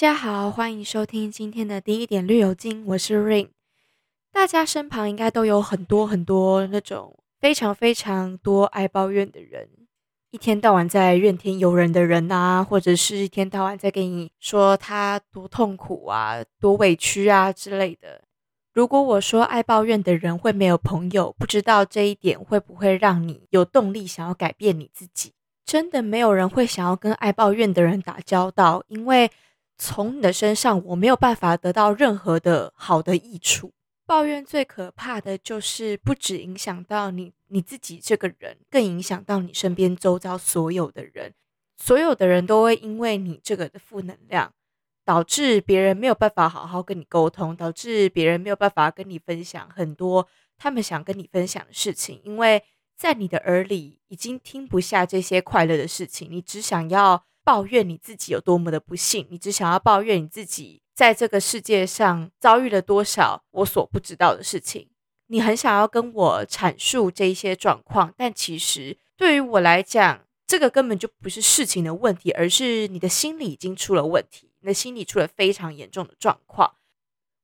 大家好，欢迎收听今天的第一点绿油精，我是 Rain。大家身旁应该都有很多很多那种非常非常多爱抱怨的人，一天到晚在怨天尤人的人啊，或者是一天到晚在跟你说他多痛苦啊、多委屈啊之类的。如果我说爱抱怨的人会没有朋友，不知道这一点会不会让你有动力想要改变你自己？真的没有人会想要跟爱抱怨的人打交道，因为从你的身上我没有办法得到任何的好的益处。抱怨最可怕的就是不止影响到你你自己这个人，更影响到你身边周遭所有的人。所有的人都会因为你这个的负能量。导致别人没有办法好好跟你沟通，导致别人没有办法跟你分享很多他们想跟你分享的事情，因为在你的耳里已经听不下这些快乐的事情，你只想要抱怨你自己有多么的不幸，你只想要抱怨你自己在这个世界上遭遇了多少我所不知道的事情，你很想要跟我阐述这一些状况，但其实对于我来讲，这个根本就不是事情的问题，而是你的心里已经出了问题。你的心里出了非常严重的状况，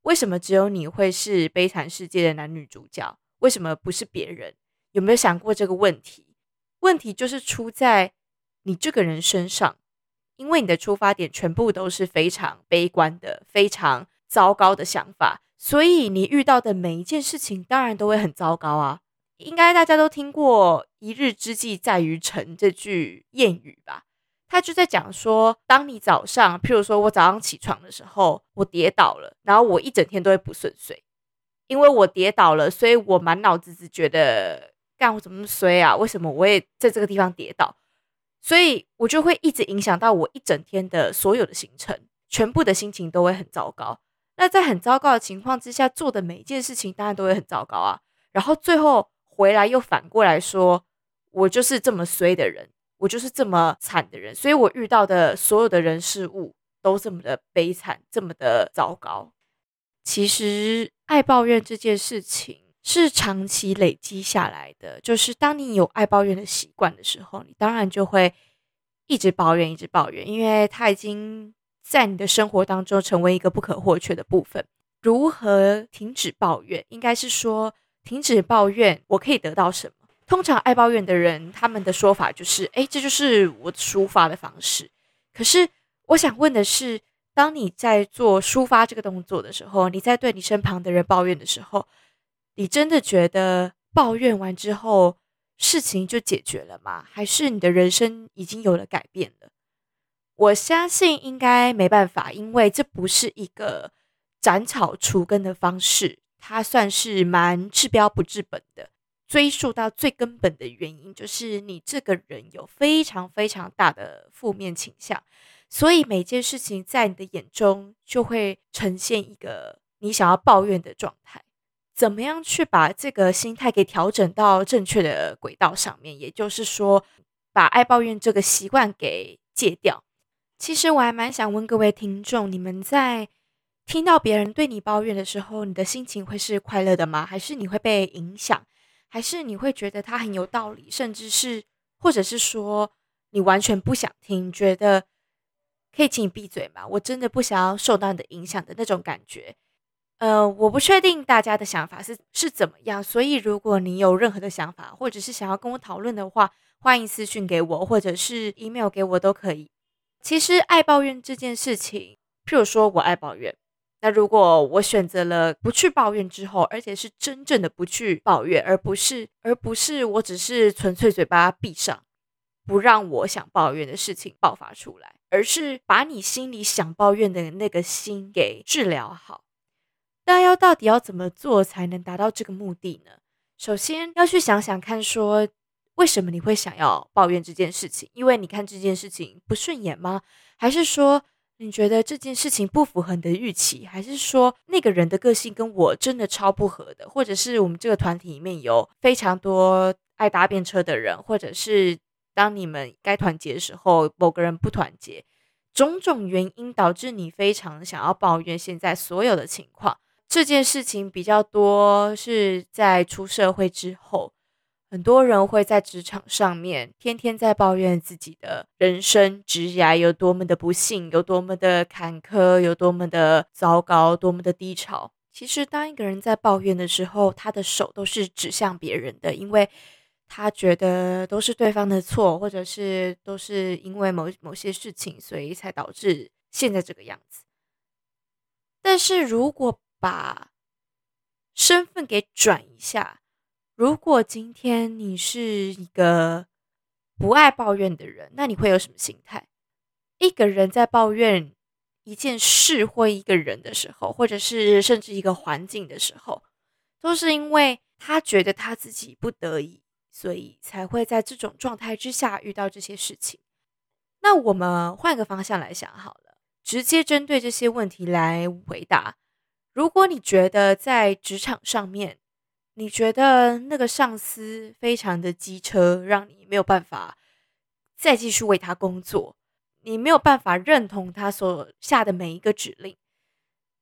为什么只有你会是悲惨世界的男女主角？为什么不是别人？有没有想过这个问题？问题就是出在你这个人身上，因为你的出发点全部都是非常悲观的、非常糟糕的想法，所以你遇到的每一件事情当然都会很糟糕啊！应该大家都听过“一日之计在于晨”这句谚语吧？他就在讲说，当你早上，譬如说我早上起床的时候，我跌倒了，然后我一整天都会不顺遂，因为我跌倒了，所以我满脑子只觉得，干我怎么那么衰啊？为什么我也在这个地方跌倒？所以我就会一直影响到我一整天的所有的行程，全部的心情都会很糟糕。那在很糟糕的情况之下，做的每一件事情当然都会很糟糕啊。然后最后回来又反过来说，我就是这么衰的人。我就是这么惨的人，所以我遇到的所有的人事物都这么的悲惨，这么的糟糕。其实爱抱怨这件事情是长期累积下来的，就是当你有爱抱怨的习惯的时候，你当然就会一直抱怨，一直抱怨，因为它已经在你的生活当中成为一个不可或缺的部分。如何停止抱怨？应该是说停止抱怨，我可以得到什么？通常爱抱怨的人，他们的说法就是：哎，这就是我抒发的方式。可是，我想问的是，当你在做抒发这个动作的时候，你在对你身旁的人抱怨的时候，你真的觉得抱怨完之后事情就解决了吗？还是你的人生已经有了改变了？我相信应该没办法，因为这不是一个斩草除根的方式，它算是蛮治标不治本的。追溯到最根本的原因，就是你这个人有非常非常大的负面倾向，所以每件事情在你的眼中就会呈现一个你想要抱怨的状态。怎么样去把这个心态给调整到正确的轨道上面？也就是说，把爱抱怨这个习惯给戒掉。其实我还蛮想问各位听众，你们在听到别人对你抱怨的时候，你的心情会是快乐的吗？还是你会被影响？还是你会觉得他很有道理，甚至是，或者是说你完全不想听，觉得可以请你闭嘴吗？我真的不想要受到你的影响的那种感觉。呃，我不确定大家的想法是是怎么样，所以如果你有任何的想法，或者是想要跟我讨论的话，欢迎私讯给我，或者是 email 给我都可以。其实爱抱怨这件事情，譬如说我爱抱怨。那如果我选择了不去抱怨之后，而且是真正的不去抱怨，而不是而不是我只是纯粹嘴巴闭上，不让我想抱怨的事情爆发出来，而是把你心里想抱怨的那个心给治疗好。那要到底要怎么做才能达到这个目的呢？首先要去想想看，说为什么你会想要抱怨这件事情？因为你看这件事情不顺眼吗？还是说？你觉得这件事情不符合你的预期，还是说那个人的个性跟我真的超不合的，或者是我们这个团体里面有非常多爱搭便车的人，或者是当你们该团结的时候，某个人不团结，种种原因导致你非常想要抱怨现在所有的情况。这件事情比较多是在出社会之后，很多人会在职场上面天天在抱怨自己的人生、职涯有多么的不幸，有多么的坎坷，有多么的糟糕，多么的低潮。其实，当一个人在抱怨的时候，他的手都是指向别人的，因为他觉得都是对方的错，或者是都是因为某某些事情，所以才导致现在这个样子。但是如果把身份给转一下，如果今天你是一个不爱抱怨的人，那你会有什么心态？一个人在抱怨。一件事或一个人的时候，或者是甚至一个环境的时候，都是因为他觉得他自己不得已，所以才会在这种状态之下遇到这些事情。那我们换个方向来想好了，直接针对这些问题来回答。如果你觉得在职场上面，你觉得那个上司非常的机车，让你没有办法再继续为他工作。你没有办法认同他所下的每一个指令，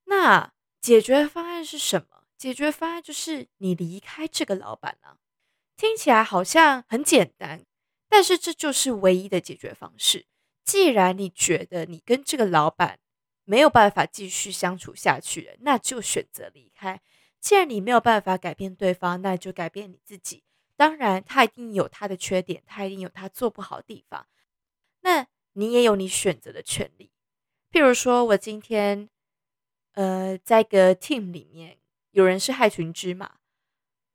那解决方案是什么？解决方案就是你离开这个老板啊！听起来好像很简单，但是这就是唯一的解决方式。既然你觉得你跟这个老板没有办法继续相处下去了，那就选择离开。既然你没有办法改变对方，那就改变你自己。当然，他一定有他的缺点，他一定有他做不好的地方。那。你也有你选择的权利，譬如说，我今天，呃，在一个 team 里面，有人是害群之马，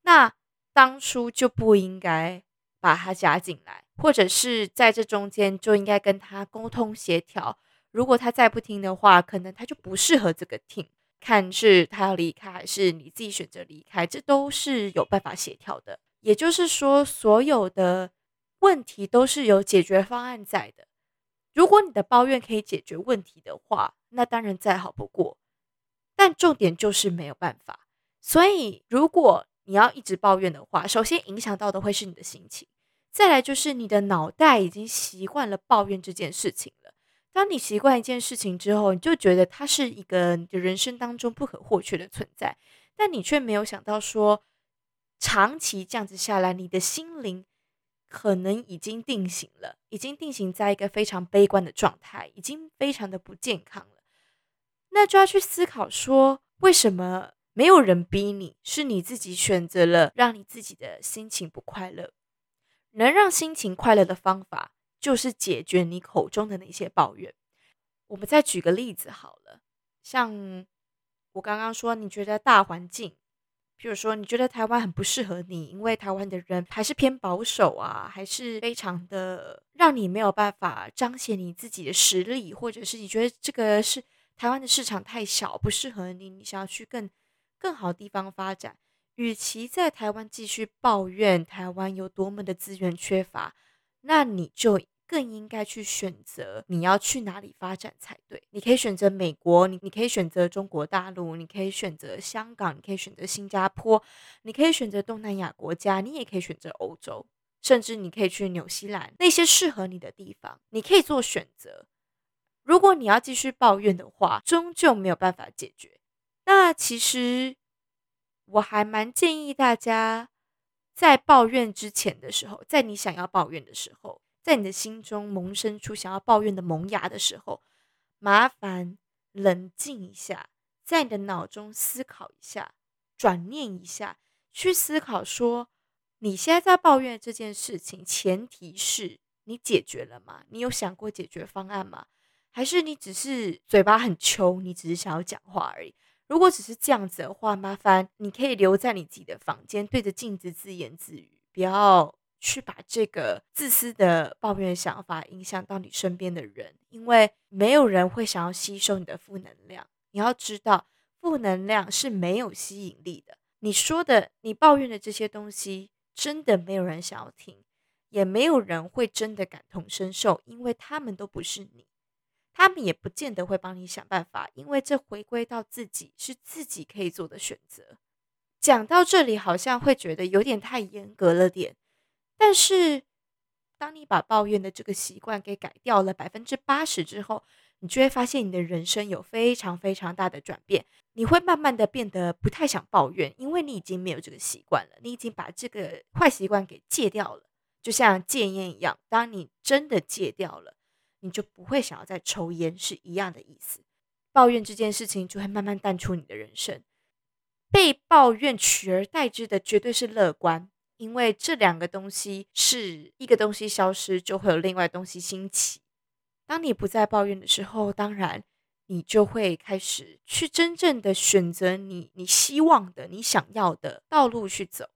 那当初就不应该把他加进来，或者是在这中间就应该跟他沟通协调。如果他再不听的话，可能他就不适合这个 team。看是他要离开，还是你自己选择离开，这都是有办法协调的。也就是说，所有的问题都是有解决方案在的。如果你的抱怨可以解决问题的话，那当然再好不过。但重点就是没有办法。所以，如果你要一直抱怨的话，首先影响到的会是你的心情，再来就是你的脑袋已经习惯了抱怨这件事情了。当你习惯一件事情之后，你就觉得它是一个你的人生当中不可或缺的存在，但你却没有想到说，长期这样子下来，你的心灵。可能已经定型了，已经定型在一个非常悲观的状态，已经非常的不健康了。那就要去思考说，为什么没有人逼你，是你自己选择了让你自己的心情不快乐？能让心情快乐的方法，就是解决你口中的那些抱怨。我们再举个例子好了，像我刚刚说，你觉得大环境。譬如说，你觉得台湾很不适合你，因为台湾的人还是偏保守啊，还是非常的让你没有办法彰显你自己的实力，或者是你觉得这个是台湾的市场太小，不适合你，你想要去更更好的地方发展。与其在台湾继续抱怨台湾有多么的资源缺乏，那你就。更应该去选择你要去哪里发展才对。你可以选择美国，你你可以选择中国大陆，你可以选择香港，你可以选择新加坡，你可以选择东南亚国家，你也可以选择欧洲，甚至你可以去纽西兰那些适合你的地方，你可以做选择。如果你要继续抱怨的话，终究没有办法解决。那其实我还蛮建议大家在抱怨之前的时候，在你想要抱怨的时候。在你的心中萌生出想要抱怨的萌芽的时候，麻烦冷静一下，在你的脑中思考一下，转念一下，去思考说，你现在在抱怨这件事情，前提是你解决了吗？你有想过解决方案吗？还是你只是嘴巴很穷，你只是想要讲话而已？如果只是这样子的话，麻烦你可以留在你自己的房间，对着镜子自言自语，不要。去把这个自私的抱怨想法影响到你身边的人，因为没有人会想要吸收你的负能量。你要知道，负能量是没有吸引力的。你说的、你抱怨的这些东西，真的没有人想要听，也没有人会真的感同身受，因为他们都不是你，他们也不见得会帮你想办法，因为这回归到自己是自己可以做的选择。讲到这里，好像会觉得有点太严格了点。但是，当你把抱怨的这个习惯给改掉了百分之八十之后，你就会发现你的人生有非常非常大的转变。你会慢慢的变得不太想抱怨，因为你已经没有这个习惯了，你已经把这个坏习惯给戒掉了，就像戒烟一样。当你真的戒掉了，你就不会想要再抽烟，是一样的意思。抱怨这件事情就会慢慢淡出你的人生，被抱怨取而代之的绝对是乐观，因为这两个东西是一个东西消失，就会有另外东西兴起。当你不再抱怨的时候，当然。你就会开始去真正的选择你你希望的、你想要的道路去走。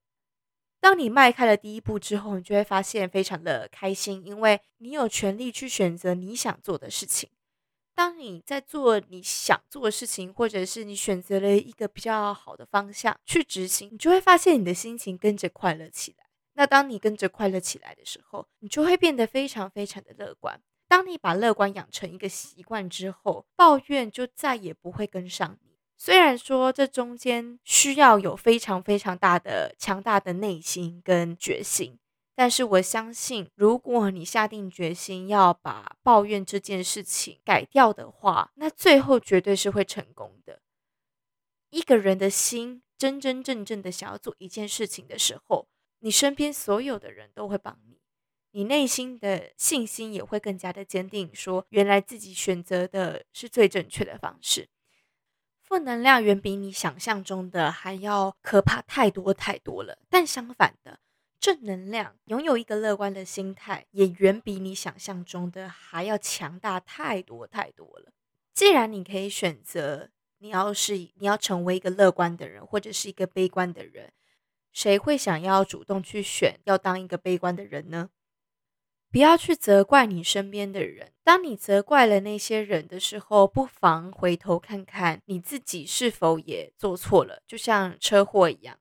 当你迈开了第一步之后，你就会发现非常的开心，因为你有权利去选择你想做的事情。当你在做你想做的事情，或者是你选择了一个比较好的方向去执行，你就会发现你的心情跟着快乐起来。那当你跟着快乐起来的时候，你就会变得非常非常的乐观。当你把乐观养成一个习惯之后，抱怨就再也不会跟上你。虽然说这中间需要有非常非常大的强大的内心跟决心，但是我相信，如果你下定决心要把抱怨这件事情改掉的话，那最后绝对是会成功的。一个人的心真真正正的想要做一件事情的时候，你身边所有的人都会帮你。你内心的信心也会更加的坚定，说原来自己选择的是最正确的方式。负能量远比你想象中的还要可怕太多太多了，但相反的，正能量拥有一个乐观的心态，也远比你想象中的还要强大太多太多了。既然你可以选择，你要是你要成为一个乐观的人，或者是一个悲观的人，谁会想要主动去选要当一个悲观的人呢？不要去责怪你身边的人。当你责怪了那些人的时候，不妨回头看看你自己是否也做错了。就像车祸一样，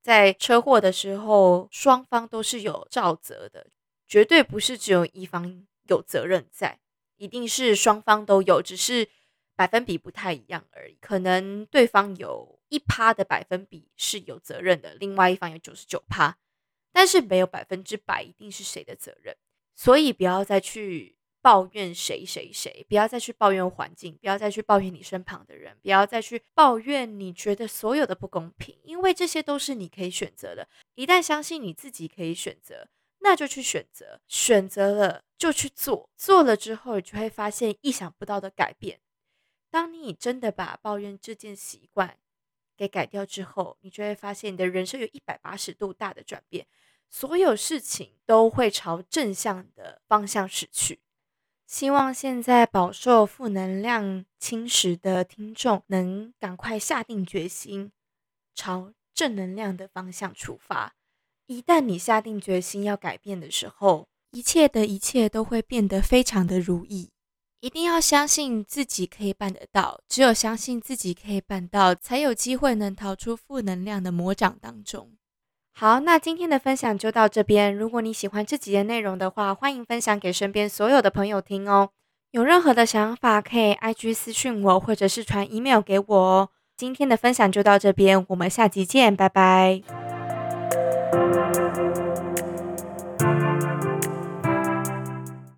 在车祸的时候，双方都是有照责的，绝对不是只有一方有责任在，一定是双方都有，只是百分比不太一样而已。可能对方有一趴的百分比是有责任的，另外一方有九十九趴，但是没有百分之百一定是谁的责任。所以不要再去抱怨谁谁谁，不要再去抱怨环境，不要再去抱怨你身旁的人，不要再去抱怨你觉得所有的不公平，因为这些都是你可以选择的。一旦相信你自己可以选择，那就去选择，选择了就去做，做了之后你就会发现意想不到的改变。当你真的把抱怨这件习惯给改掉之后，你就会发现你的人生有一百八十度大的转变。所有事情都会朝正向的方向驶去。希望现在饱受负能量侵蚀的听众能赶快下定决心，朝正能量的方向出发。一旦你下定决心要改变的时候，一切的一切都会变得非常的如意。一定要相信自己可以办得到，只有相信自己可以办到，才有机会能逃出负能量的魔掌当中。好，那今天的分享就到这边。如果你喜欢这集的内容的话，欢迎分享给身边所有的朋友听哦。有任何的想法，可以 IG 私信我，或者是传 email 给我哦。今天的分享就到这边，我们下集见，拜拜。